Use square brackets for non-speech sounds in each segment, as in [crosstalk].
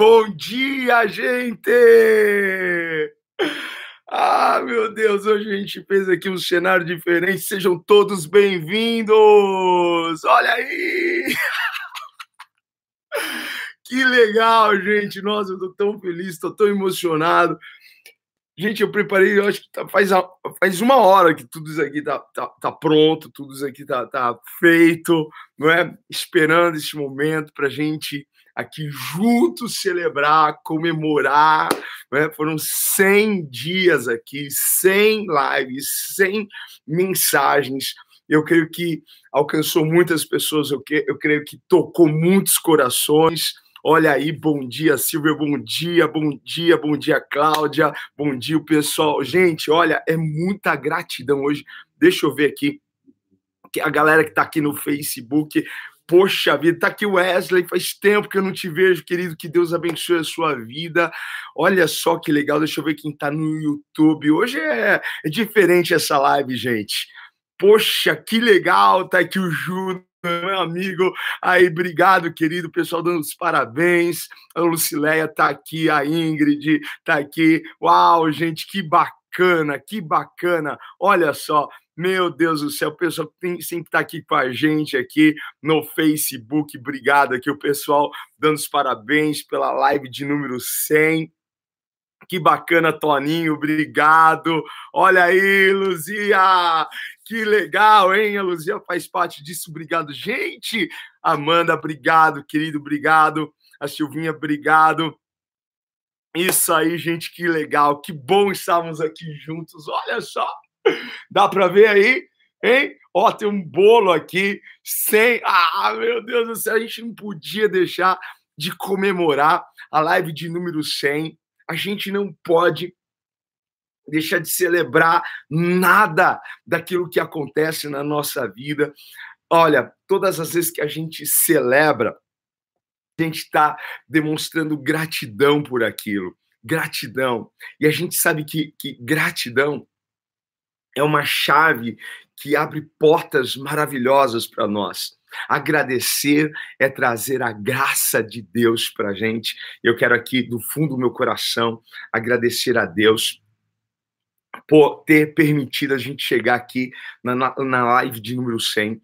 bom dia, gente! Ah, meu Deus, hoje a gente fez aqui um cenário diferente. Sejam todos bem-vindos! Olha aí! [laughs] Que legal, gente! Nossa, eu tô tão feliz, tô tão emocionado. Gente, eu preparei, eu acho que tá, faz, faz uma hora que tudo isso aqui tá, tá, tá pronto, tudo isso aqui tá, tá feito, não é? Esperando esse momento para gente aqui juntos celebrar, comemorar. Né? Foram 100 dias aqui, 100 lives, 100 mensagens. Eu creio que alcançou muitas pessoas, eu, que, eu creio que tocou muitos corações. Olha aí, bom dia, Silvia, bom dia, bom dia, bom dia, Cláudia, bom dia, pessoal. Gente, olha, é muita gratidão hoje. Deixa eu ver aqui a galera que está aqui no Facebook. Poxa vida, tá aqui o Wesley, faz tempo que eu não te vejo, querido, que Deus abençoe a sua vida. Olha só que legal, deixa eu ver quem tá no YouTube. Hoje é, é diferente essa live, gente. Poxa, que legal, tá aqui o Júnior meu amigo. Aí, obrigado, querido pessoal, dando os parabéns. A Lucileia tá aqui, a Ingrid tá aqui. Uau, gente, que bacana, que bacana. Olha só, meu Deus do céu, o pessoal tem, sempre está aqui com a gente aqui no Facebook. Obrigado aqui, o pessoal dando os parabéns pela live de número 100. Que bacana, Toninho, obrigado. Olha aí, Luzia, que legal, hein? A Luzia faz parte disso, obrigado. Gente, Amanda, obrigado, querido, obrigado. A Silvinha, obrigado. Isso aí, gente, que legal, que bom estarmos aqui juntos. Olha só, dá para ver aí, hein? Ó, tem um bolo aqui, sem. Ah, meu Deus do céu, a gente não podia deixar de comemorar a live de número 100 a gente não pode deixar de celebrar nada daquilo que acontece na nossa vida. Olha, todas as vezes que a gente celebra, gente está demonstrando gratidão por aquilo. Gratidão. E a gente sabe que, que gratidão é uma chave que abre portas maravilhosas para nós. Agradecer é trazer a graça de Deus para a gente. Eu quero aqui, do fundo do meu coração, agradecer a Deus por ter permitido a gente chegar aqui na, na live de número 100.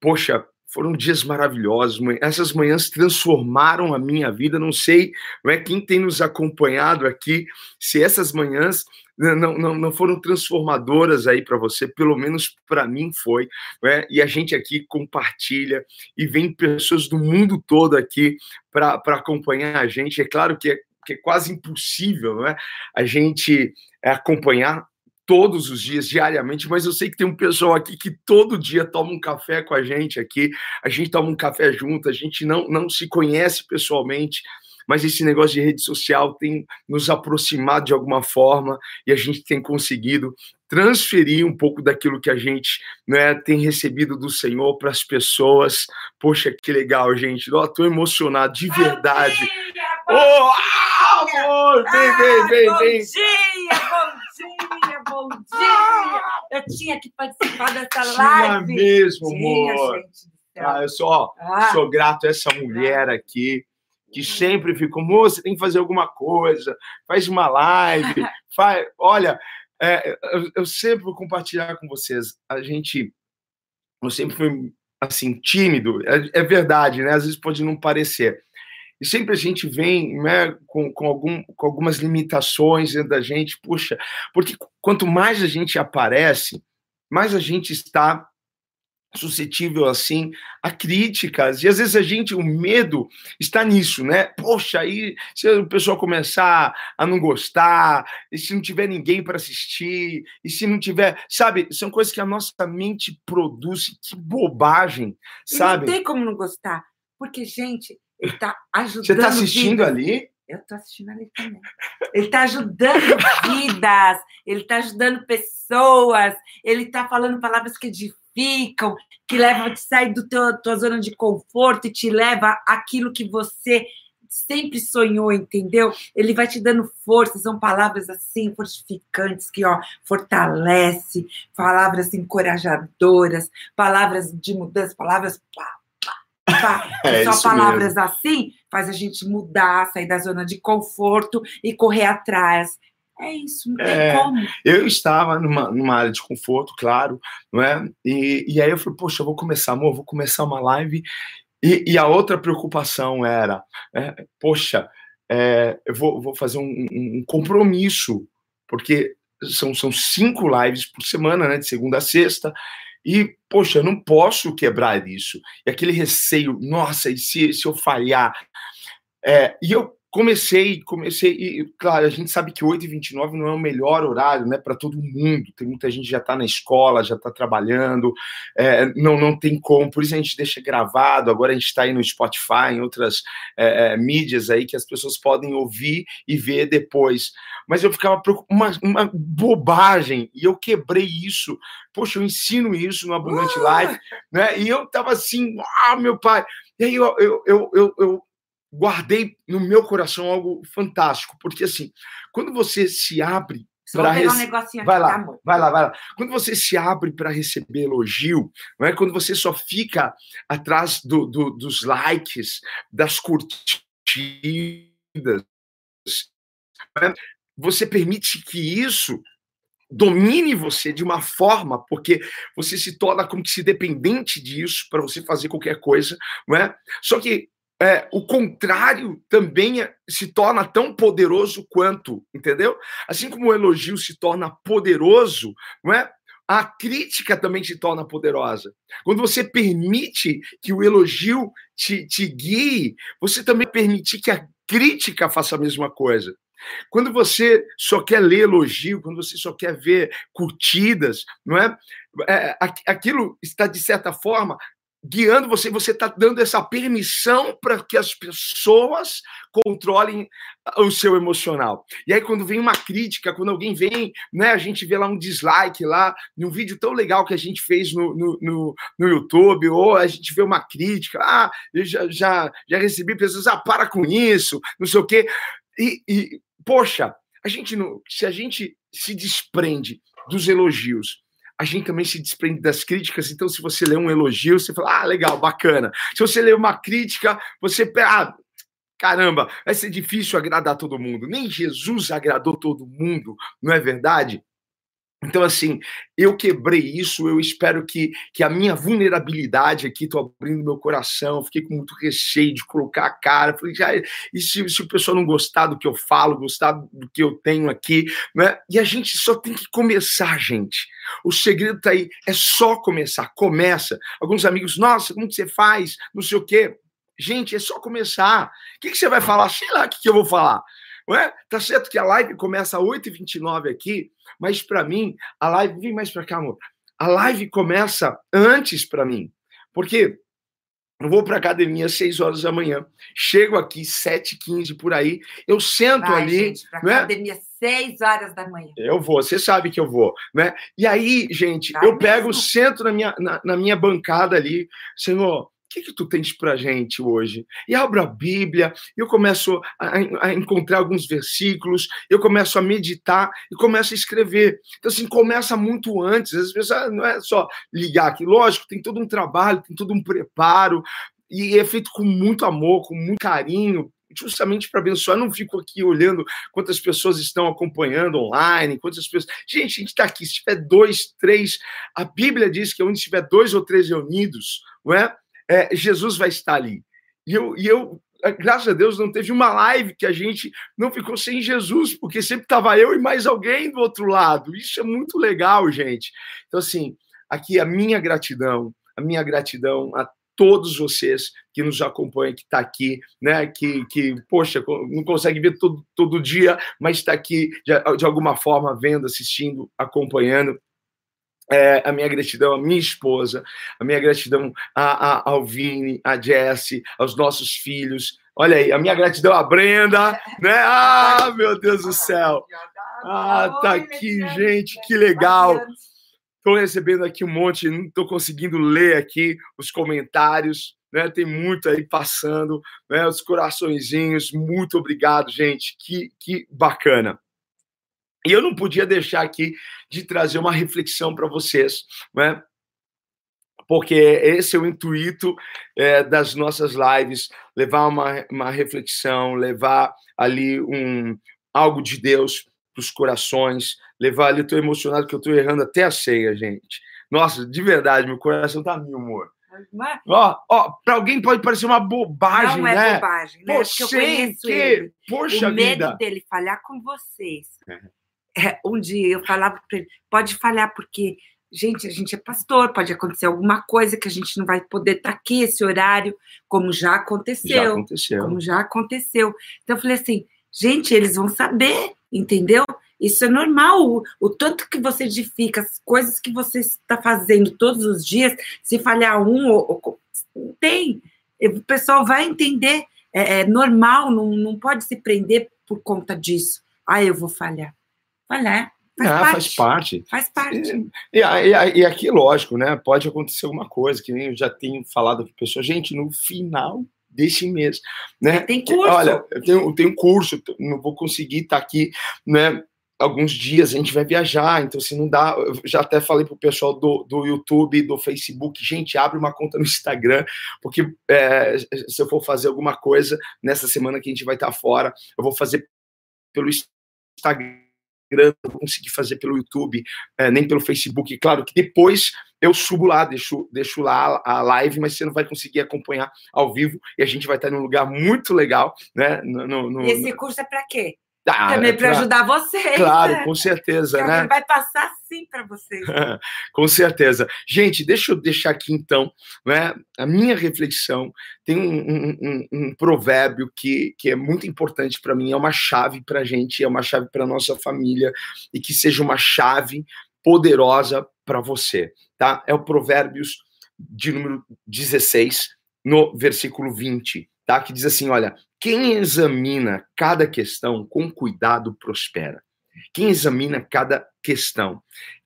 Poxa, foram dias maravilhosos. Essas manhãs transformaram a minha vida. Não sei não é, quem tem nos acompanhado aqui, se essas manhãs não, não, não foram transformadoras aí para você, pelo menos para mim foi. Né? E a gente aqui compartilha e vem pessoas do mundo todo aqui para acompanhar a gente. É claro que é, que é quase impossível né? a gente acompanhar todos os dias, diariamente, mas eu sei que tem um pessoal aqui que todo dia toma um café com a gente aqui, a gente toma um café junto, a gente não, não se conhece pessoalmente, mas esse negócio de rede social tem nos aproximado de alguma forma e a gente tem conseguido transferir um pouco daquilo que a gente né, tem recebido do Senhor para as pessoas. Poxa, que legal, gente. Estou emocionado de verdade. Bom dia, bom oh, amor! Vem, vem, vem, vem. Bom dia. Eu tinha que participar dessa live. Tinha mesmo, amor. Ah, eu sou, ah. sou grato a essa mulher aqui que sempre ficam, moça, tem que fazer alguma coisa, faz uma live, [laughs] faz. Olha, é, eu, eu, sempre vou compartilhar com vocês. A gente, eu sempre fui assim tímido, é, é, verdade, né? Às vezes pode não parecer. E sempre a gente vem né, com, com, algum, com algumas limitações dentro da gente, puxa, porque quanto mais a gente aparece, mais a gente está suscetível assim a críticas. E às vezes a gente o medo está nisso né? Poxa aí se o pessoal começar a não gostar e se não tiver ninguém para assistir e se não tiver sabe são coisas que a nossa mente produz que bobagem sabe? não tem como não gostar porque gente ele está ajudando você está assistindo vidas. ali eu estou assistindo ali também. Ele está ajudando vidas, ele está ajudando pessoas, ele está falando palavras que edificam ficam, que levam a te sair do teu, tua zona de conforto e te leva aquilo que você sempre sonhou, entendeu? Ele vai te dando força, são palavras assim fortificantes que ó fortalece, palavras encorajadoras, palavras de mudança, palavras pá, [laughs] é só palavras mesmo. assim faz a gente mudar, sair da zona de conforto e correr atrás. É isso, não tem é, como. Eu estava numa, numa área de conforto, claro, não é? E, e aí eu falei, poxa, eu vou começar, amor, vou começar uma live. E, e a outra preocupação era, é, poxa, é, eu vou, vou fazer um, um, compromisso, porque são, são cinco lives por semana, né, de segunda a sexta, e, poxa, eu não posso quebrar isso. E aquele receio, nossa, e se, se eu falhar? É, e eu comecei, comecei, e claro, a gente sabe que 8h29 não é o melhor horário né, para todo mundo. Tem muita gente que já está na escola, já está trabalhando, é, não, não tem como, por isso a gente deixa gravado. Agora a gente está aí no Spotify, em outras é, é, mídias aí que as pessoas podem ouvir e ver depois. Mas eu ficava uma, uma bobagem, e eu quebrei isso. Poxa, eu ensino isso no Abundante Live, né? E eu tava assim, ah, meu pai. E aí eu, eu, eu, eu, eu guardei no meu coração algo fantástico, porque assim, quando você se abre para receber. Um vai lá, tá, vai lá, vai lá. Quando você se abre para receber elogio, não é? Quando você só fica atrás do, do, dos likes, das curtidas, é? você permite que isso domine você de uma forma, porque você se torna como se dependente disso para você fazer qualquer coisa, não é? Só que é, o contrário também é, se torna tão poderoso quanto, entendeu? Assim como o elogio se torna poderoso, não é? A crítica também se torna poderosa. Quando você permite que o elogio te, te guie, você também permite que a crítica faça a mesma coisa. Quando você só quer ler elogio, quando você só quer ver curtidas, não é? é aquilo está, de certa forma, guiando você, você está dando essa permissão para que as pessoas controlem o seu emocional. E aí, quando vem uma crítica, quando alguém vem, né, a gente vê lá um dislike lá, num vídeo tão legal que a gente fez no, no, no, no YouTube, ou a gente vê uma crítica, ah, eu já, já, já recebi pessoas, ah, para com isso, não sei o quê. E, e poxa, a gente não, se a gente se desprende dos elogios, a gente também se desprende das críticas. Então, se você lê um elogio, você fala, ah, legal, bacana. Se você lê uma crítica, você. Ah, caramba, vai ser difícil agradar todo mundo. Nem Jesus agradou todo mundo, não é verdade? Então, assim, eu quebrei isso, eu espero que, que a minha vulnerabilidade aqui, estou abrindo meu coração, fiquei com muito receio de colocar a cara, falei, já, e se, se o pessoal não gostar do que eu falo, gostar do que eu tenho aqui, né? E a gente só tem que começar, gente. O segredo tá aí, é só começar, começa. Alguns amigos, nossa, como que você faz? Não sei o quê. Gente, é só começar. O que, que você vai falar? Sei lá o que, que eu vou falar. Não é? Tá certo que a live começa às 8h29 aqui, mas para mim, a live. Vem mais para cá, amor. A live começa antes para mim. Porque eu vou para academia às 6 horas da manhã, chego aqui 7h15 por aí, eu sento Vai, ali. Gente, pra né? academia 6 horas da manhã. Eu vou, você sabe que eu vou, né? E aí, gente, Vai eu mesmo? pego, sento na minha, na, na minha bancada ali, Senhor, que, que tu tens para gente hoje? E abro a Bíblia, eu começo a, a, encontrar alguns versículos, eu começo a meditar e começo a escrever. Então, assim, começa muito antes. Às vezes ah, não é só ligar aqui. Lógico, tem todo um trabalho, tem todo um preparo, e é feito com muito amor, com muito carinho, justamente para abençoar. Eu não fico aqui olhando quantas pessoas estão acompanhando online, quantas pessoas. Gente, a gente está aqui. Se tiver dois, três, a Bíblia diz que onde tiver dois ou três reunidos, não é? É, Jesus vai estar ali. E eu, e eu, graças a Deus, não teve uma live que a gente não ficou sem Jesus, porque sempre estava eu e mais alguém do outro lado. Isso é muito legal, gente. Então, assim, aqui a minha gratidão, a minha gratidão a todos vocês que nos acompanham, que está aqui, né? Que, que, poxa, não consegue ver todo, todo dia, mas está aqui de, de alguma forma vendo, assistindo, acompanhando é, a minha gratidão à minha esposa, a minha gratidão a, a, ao Vini, a Jesse, aos nossos filhos. Olha aí, a minha gratidão à Brenda, né? [laughs] Ah, meu Deus do céu! Ah, tá aqui, gente, que legal! Estou recebendo aqui um monte, não estou conseguindo ler aqui os comentários, né? Tem muito aí passando, né? Os coraçõezinhos, muito obrigado, gente, que, que bacana. E eu não podia deixar aqui de trazer uma reflexão para vocês, né? porque esse é o intuito é, das nossas lives, levar uma, uma reflexão, levar ali um algo de Deus para os corações, levar ali, estou emocionado que eu estou errando até a ceia, gente. Nossa, de verdade, meu coração tá mil, amor. É? Ó, ó, para alguém pode parecer uma bobagem, não é né? bobagem, né? Porque eu conheço que... ele. Poxa o medo vida. dele falhar com vocês. É, um dia eu falava para ele, pode falhar porque gente, a gente é pastor, pode acontecer alguma coisa que a gente não vai poder estar tá aqui esse horário, como já aconteceu. Já aconteceu. Como já aconteceu. Então eu falei assim, gente, eles vão saber, entendeu? Isso é normal. O, o tanto que você edifica, as coisas que você está fazendo todos os dias, se falhar um, ou, ou, tem. O pessoal vai entender. É, é normal, não, não pode se prender por conta disso. Ah, eu vou falhar. Falhar. Faz, ah, parte. faz parte. Faz parte. E, e, e, aqui, lógico, né? Pode acontecer alguma coisa, que nem eu já tenho falado com pessoas. Gente, no final desse mês, né? Tem curso. Olha, eu tenho, eu tenho curso, não vou conseguir estar aqui, né? Alguns dias a gente vai viajar, então se não dá, eu já até falei pro pessoal do, do YouTube, do Facebook, gente, abre uma conta no Instagram, porque é, se eu for fazer alguma coisa nessa semana que a gente vai estar fora, eu vou fazer pelo Instagram não vou conseguir fazer pelo YouTube, é, nem pelo Facebook. Claro que depois eu subo lá, deixo, deixo lá a live, mas você não vai conseguir acompanhar ao vivo e a gente vai estar num lugar muito legal, né? No, no, no, e esse curso é para quê? Ah, Também para ajudar vocês. Claro, né? com certeza, né? Vai passar sim para vocês. [laughs] com certeza. Gente, deixa eu deixar aqui então, né? A minha reflexão tem um, um, um, um provérbio que, que é muito importante para mim, é uma chave para a gente, é uma chave para nossa família e que seja uma chave poderosa para você, tá? É o Provérbios de número 16, no versículo 20, tá? Que diz assim, olha, quem examina cada questão com cuidado prospera. Quem examina cada questão,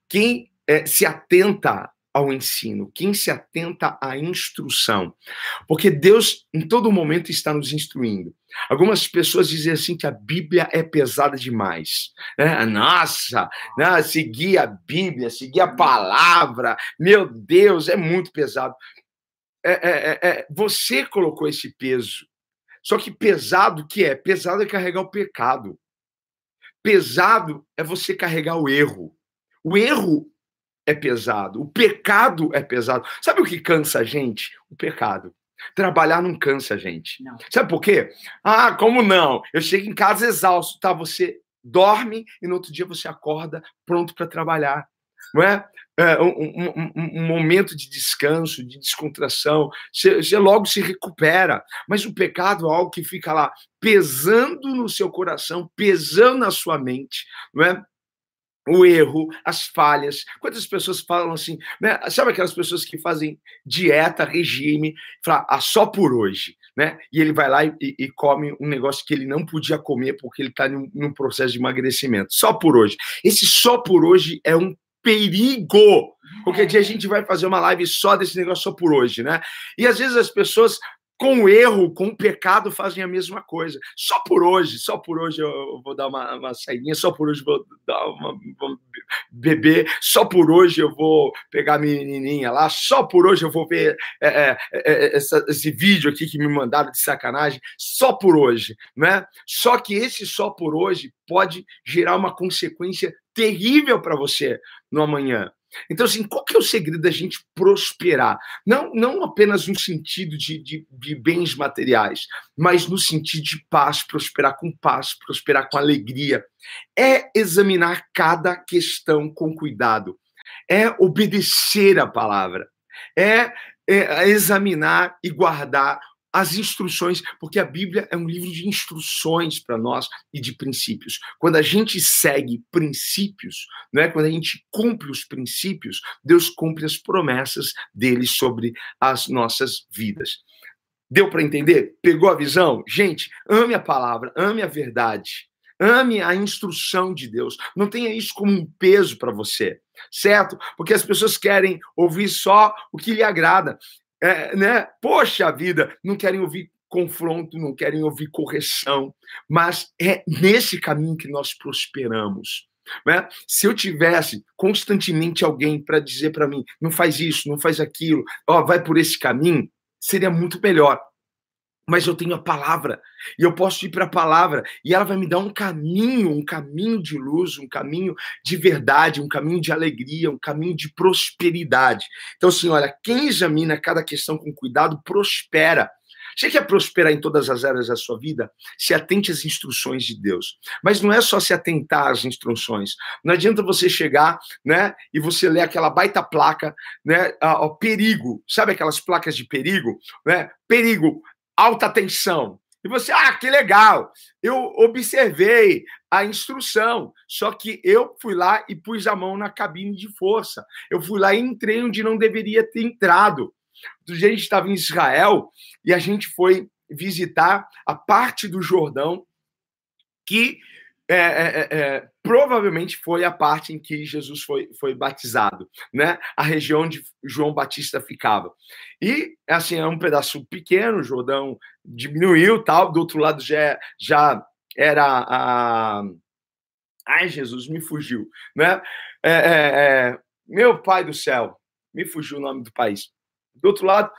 quem é, se atenta ao ensino, quem se atenta à instrução, porque Deus em todo momento está nos instruindo. Algumas pessoas dizem assim que a Bíblia é pesada demais. É, nossa, né, seguir a Bíblia, seguir a palavra, meu Deus, é muito pesado. É, é, é, é você colocou esse peso só que pesado que é? Pesado é carregar o pecado. Pesado é você carregar o erro. O erro é pesado, o pecado é pesado. Sabe o que cansa a gente? O pecado. Trabalhar não cansa a gente. Não. Sabe por quê? Ah, como não? Eu chego em casa exausto, tá? Você dorme e no outro dia você acorda pronto para trabalhar não é? é um, um, um, momento de descanso, de descontração, você, logo se recupera. Mas o pecado é algo que fica lá pesando no seu coração, pesando na sua mente, não é? o erro, as falhas. Quantas pessoas falam assim, né? Sabe aquelas pessoas que fazem dieta, regime, falam, ah, só por hoje, né? E ele vai lá e, e, come um negócio que ele não podia comer porque ele está num, num, processo de emagrecimento. Só por hoje. Esse só por hoje é um perigo. Qualquer dia a gente vai fazer uma live só desse negócio só por hoje, né? E às vezes as pessoas com o erro, com o pecado, fazem a mesma coisa. Só por hoje, só por hoje eu vou dar uma, uma saidinha, só por hoje vou dar uma, vou beber, só por hoje eu vou pegar a menininha lá, só por hoje eu vou ver é, é, é, essa, esse vídeo aqui que me mandaram de sacanagem, só por hoje, né? Só que esse só por hoje pode gerar uma consequência terrível para você no amanhã. Então, assim, qual que é o segredo da gente prosperar? Não, não apenas no sentido de, de, de, bens materiais, mas no sentido de paz, prosperar com paz, prosperar com alegria. É examinar cada questão com cuidado. É obedecer a palavra. É, é examinar e guardar as instruções, porque a Bíblia é um livro de instruções para nós e de princípios. Quando a gente segue princípios, né, quando a gente cumpre os princípios, Deus cumpre as promessas dele sobre as nossas vidas. Deu para entender? Pegou a visão? Gente, ame a palavra, ame a verdade. Ame a instrução de Deus. Não tenha isso como um peso para você, certo? Porque as pessoas querem ouvir só o que lhe agrada é, né? Poxa vida, não querem ouvir confronto, não querem ouvir correção, mas é nesse caminho que nós prosperamos. Né? Se eu tivesse constantemente alguém para dizer para mim, não faz isso, não faz aquilo, ó, vai por esse caminho, seria muito melhor. Mas eu tenho a palavra e eu posso ir para a palavra e ela vai me dar um caminho, um caminho de luz, um caminho de verdade, um caminho de alegria, um caminho de prosperidade. Então, assim, olha, quem examina cada questão com cuidado prospera. Você quer prosperar em todas as áreas da sua vida? Se atente às instruções de Deus. Mas não é só se atentar às instruções. Não adianta você chegar, né, e você ler aquela baita placa, né, ó, perigo. Sabe aquelas placas de perigo, né? Perigo, alta tensão. E você, ah, que legal. Eu observei a instrução, só que eu fui lá e pus a mão na cabine de força. Eu fui lá e entrei onde não deveria ter entrado a gente estava em Israel e a gente foi visitar a parte do Jordão que é, é, é, é, provavelmente foi a parte em que Jesus foi, foi batizado, né? A região onde João Batista ficava. E, assim, é um pedaço pequeno, o Jordão diminuiu, tal, do outro lado já, já era a... Ai, Jesus, me fugiu, né? É, meu pai do céu, me fugiu o nome do país do outro lado,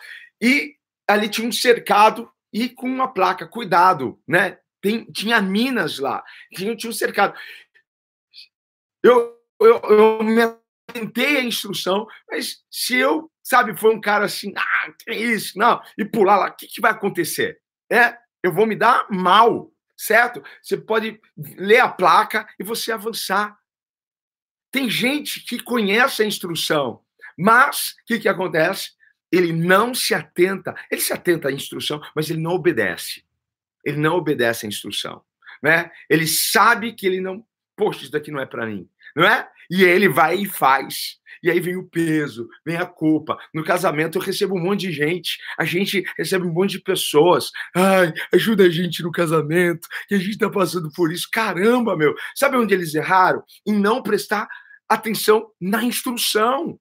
e ali tinha um cercado e com uma placa, cuidado, né? Tem, tinha minas lá, tinha, tinha um cercado. Eu, eu, eu me atentei à instrução, mas se eu, sabe, foi um cara assim, ah, que é isso, não, e pular lá, o que, que vai acontecer? É, eu vou me dar mal, certo? Você pode ler a placa e você avançar. Tem gente que conhece a instrução, mas o que, que acontece? ele não se atenta, ele se atenta à instrução, mas ele não obedece. Ele não obedece à instrução, né? Ele sabe que ele não, poxa, isso daqui não é para mim, não é? E ele vai e faz. E aí vem o peso, vem a culpa. No casamento eu recebo um monte de gente, a gente recebe um monte de pessoas. Ai, ajuda a gente no casamento, que a gente tá passando por isso. Caramba, meu. Sabe onde eles erraram? Em não prestar atenção na instrução.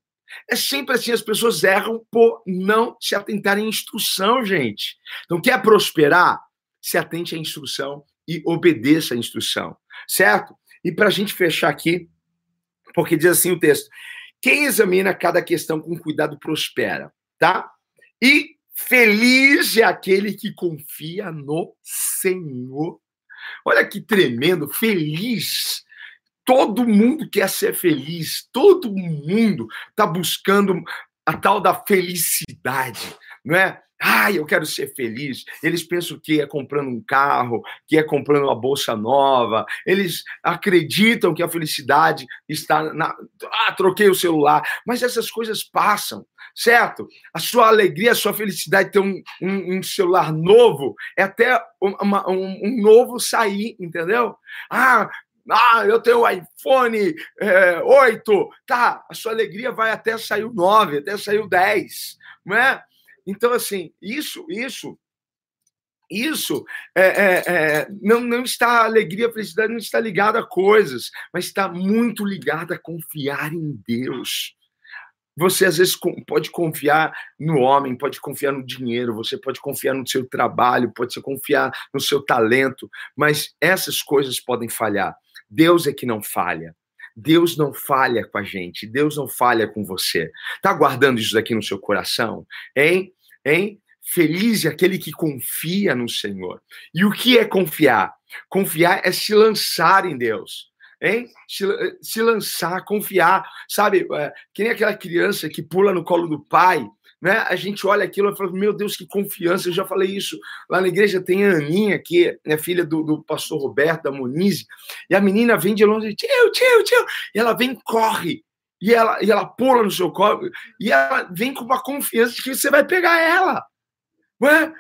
É sempre assim, as pessoas erram por não se atentarem à instrução, gente. Então, quer prosperar? Se atente à instrução e obedeça à instrução, certo? E para a gente fechar aqui, porque diz assim o texto: quem examina cada questão com cuidado prospera, tá? E feliz é aquele que confia no Senhor. Olha que tremendo, feliz Todo mundo quer ser feliz, todo mundo está buscando a tal da felicidade, não é? Ai, eu quero ser feliz. Eles pensam que é comprando um carro, que é comprando uma bolsa nova. Eles acreditam que a felicidade está na. Ah, troquei o celular. Mas essas coisas passam, certo? A sua alegria, a sua felicidade ter um, um, um celular novo é até uma, um, um novo sair, entendeu? Ah, ah, eu tenho o iPhone é, 8. Tá, a sua alegria vai até sair o 9, até sair o 10. Não é? Então, assim, isso, isso, isso é, é, é, não, não está, a alegria, a felicidade não está ligada a coisas, mas está muito ligada a confiar em Deus. Você às vezes pode confiar no homem, pode confiar no dinheiro, você pode confiar no seu trabalho, pode confiar no seu talento, mas essas coisas podem falhar. Deus é que não falha. Deus não falha com a gente, Deus não falha com você. Tá guardando isso daqui no seu coração? Hein? Hein? Feliz é aquele que confia no Senhor. E o que é confiar? Confiar é se lançar em Deus. Hein? Se, se lançar, confiar. Sabe, é, que nem aquela criança que pula no colo do pai né? A gente olha aquilo e fala, meu Deus, que confiança. Eu já falei isso lá na igreja. Tem a Aninha, que é filha do, do pastor Roberto, da Monize, e a menina vem de longe, tio, tio, tio, e ela vem, corre, e ela, e ela pula no seu colo, e ela vem com uma confiança de que você vai pegar ela. É?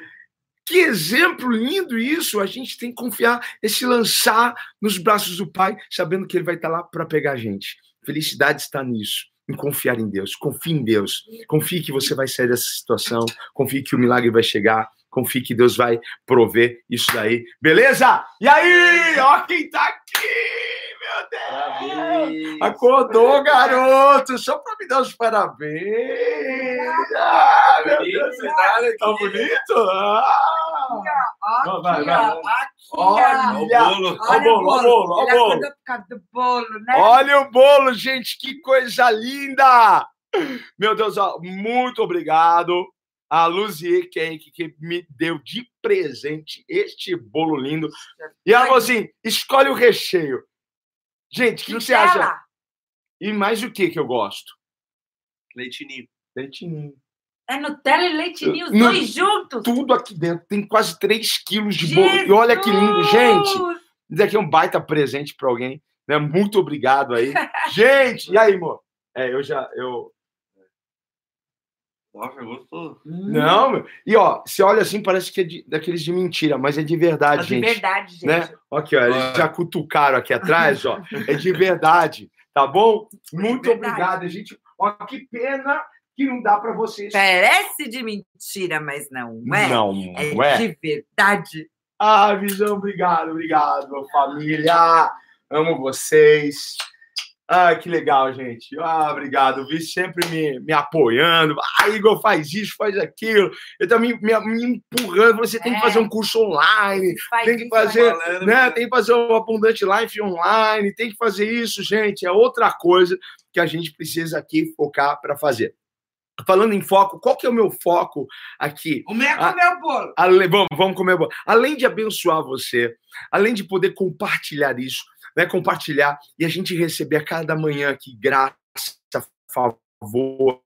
Que exemplo lindo isso! A gente tem que confiar e se lançar nos braços do Pai, sabendo que Ele vai estar lá para pegar a gente. Felicidade está nisso em confiar em Deus. Confie em Deus. Confie que você vai sair dessa situação. Confie que o milagre vai chegar. Confie que Deus vai prover isso daí. Beleza? E aí? Ó quem tá aqui! Meu Deus! Parabéns. Acordou, garoto! Só para me dar os parabéns! Ah, meu Deus! Tá bonito? Ah. Olha, Olha olha o bolo, olha o bolo, olha o bolo. causa do bolo, né? Olha o bolo, gente, que coisa linda! Meu Deus, ó, muito obrigado a Luzier Cake que me deu de presente este bolo lindo. E ela falou assim: escolhe o recheio. Gente, o que, que você acha? E mais o que que eu gosto? Leitinho. Leitinho. É Nutella e leite ninho, os dois juntos. Tudo aqui dentro. Tem quase 3 quilos de bolo. E olha que lindo, gente. Isso aqui é um baita presente para alguém. Né? Muito obrigado aí. [laughs] gente, e aí, amor? É, eu já. Eu... Nossa, gostoso. Não, meu. E ó, você olha assim, parece que é de- daqueles de mentira, mas é de verdade, de gente. verdade, gente. né? Aqui, ó, eles já cutucaram aqui atrás, ó. [laughs] É de verdade, tá bom? Muito verdade. obrigado, gente. Ó, que pena que não dá para vocês. Parece de mentira, mas não é. Não, É não é? de verdade. Ah, Visão, obrigado, obrigado, família. Amo vocês. Ah, que legal, gente. Ah, obrigado. Vi sempre me, me apoiando. Ah, Igor, faz isso, faz aquilo. Eu também me, me empurrando. Você tem que É. fazer um curso online. Faz Tem que fazer, né? Tem que fazer o Abundante Life online, tem que fazer isso, gente. É outra coisa que a gente precisa aqui focar para fazer. Falando em foco, qual que é o meu foco aqui? O meu é comer o bolo. Ale- vamos, vamos comer. bolo. Além de abençoar você, além de poder compartilhar isso, né? Compartilhar e a gente receber a cada manhã aqui graça, favor,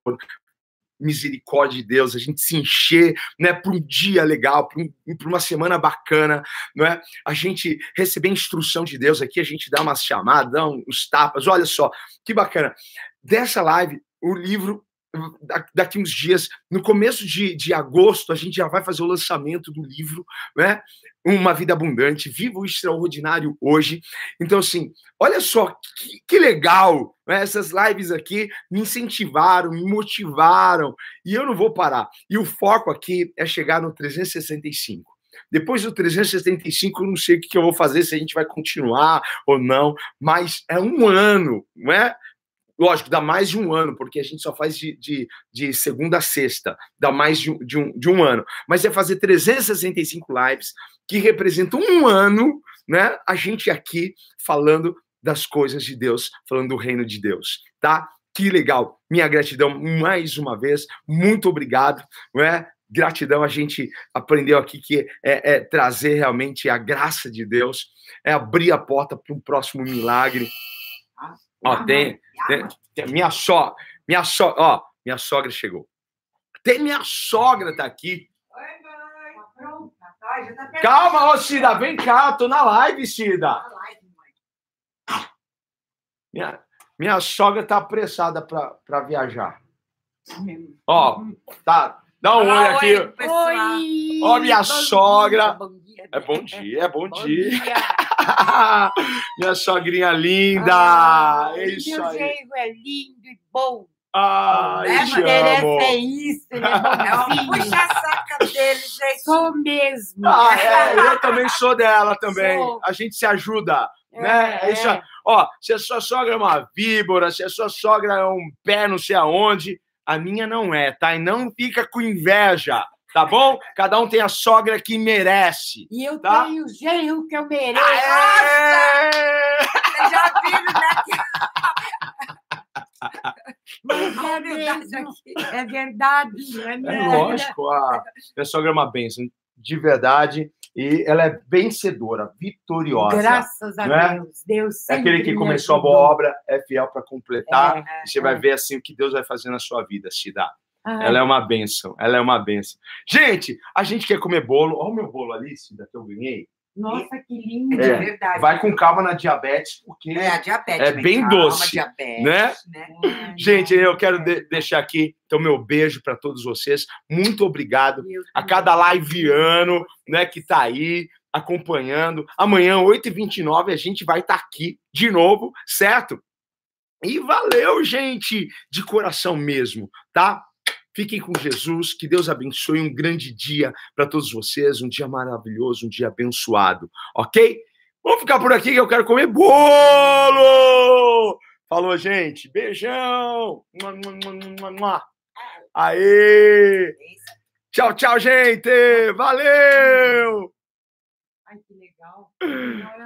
misericórdia de Deus, a gente se encher, né, para um dia legal, para um, uma semana bacana, não é? A gente receber instrução de Deus aqui, a gente dá umas chamadas, dá uns tapas. Olha só, que bacana. Dessa live, o livro daqui uns dias, no começo de, de agosto, a gente já vai fazer o lançamento do livro, né? Uma Vida Abundante, Viva o Extraordinário hoje. Então, assim, olha só que, que legal, né? Essas lives aqui me incentivaram, me motivaram, e eu não vou parar. E o foco aqui é chegar no 365. Depois do 375, eu não sei o que eu vou fazer, se a gente vai continuar ou não, mas é um ano, não é? Lógico, dá mais de um ano, porque a gente só faz de, de, de segunda a sexta, dá mais de, um- de, um, de um ano. Mas é fazer 365 lives, que representam um ano, né? A gente aqui falando das coisas de Deus, falando do reino de Deus, tá? Que legal. Minha gratidão mais uma vez. Muito obrigado, não é? Gratidão, a gente aprendeu aqui que é, é trazer realmente a graça de Deus, é abrir a porta para um próximo milagre. Ó, tem, tem, tem- minha sogra, minha sogra, ó, minha sogra chegou. Tem minha sogra tá aqui. Oi, mãe. Tá pronta? Tá, já tá Calma, ô Cida, vem cá, tô na live, Cida. Tá live, mãe. Minha, minha sogra tá apressada para viajar. Ó, tá. Dá um oi Fala aqui. oi. Oi! Ó, minha bom sogra. dia, bom dia. É bom dia, é bom Bom dia. dia. [laughs] minha sogrinha linda. Ah, é isso meu aí. genro é lindo e bom. Ah, É, eu te amo. é isso, [laughs] ele é É um bonzinho. puxa-saca dele, gente. Sou mesmo. Ah, é, eu também sou dela também. Sou. A gente se ajuda, né? É isso aí. Ó, se a sua sogra é uma víbora, se a sua sogra é um pé não sei aonde, a minha não é, tá? E não fica com inveja, tá bom? Cada um tem a sogra que merece. E eu Tá? tenho o genro que eu mereço. Aê! Vocês já viram, né? [laughs] Mas A é mesmo. aqui. É verdade, é É lógico, a minha sogra é uma bênção, de verdade. E ela é vencedora, vitoriosa. Graças a né? Deus. Deus É sempre aquele que me começou a boa obra, é fiel para completar. É, e você vai ver assim o que Deus vai fazer na sua vida, Cida. Ai, Ela é uma benção, ela é uma benção. Gente, a gente quer comer bolo. Olha o meu bolo ali, Cida, que eu ganhei. Nossa, que lindo. De É, verdade. Vai com calma na diabetes, porque. É, a diabetes. É bem Calma, doce, diabetes, né? né? Ai, Gente, eu quero de- deixar aqui então meu beijo para todos vocês. Muito obrigado a cada liveano, né, que tá aí acompanhando. Amanhã, 8h29, a gente vai estar aqui de novo, certo? E valeu, gente, de coração mesmo, tá? Fiquem com Jesus, que Deus abençoe um grande dia para todos vocês, um dia maravilhoso, um dia abençoado, ok? Vamos ficar por aqui que eu quero comer bolo! Falou, gente. Beijão! Aê! Tchau, tchau, gente! Valeu! Ai, que legal. [sighs]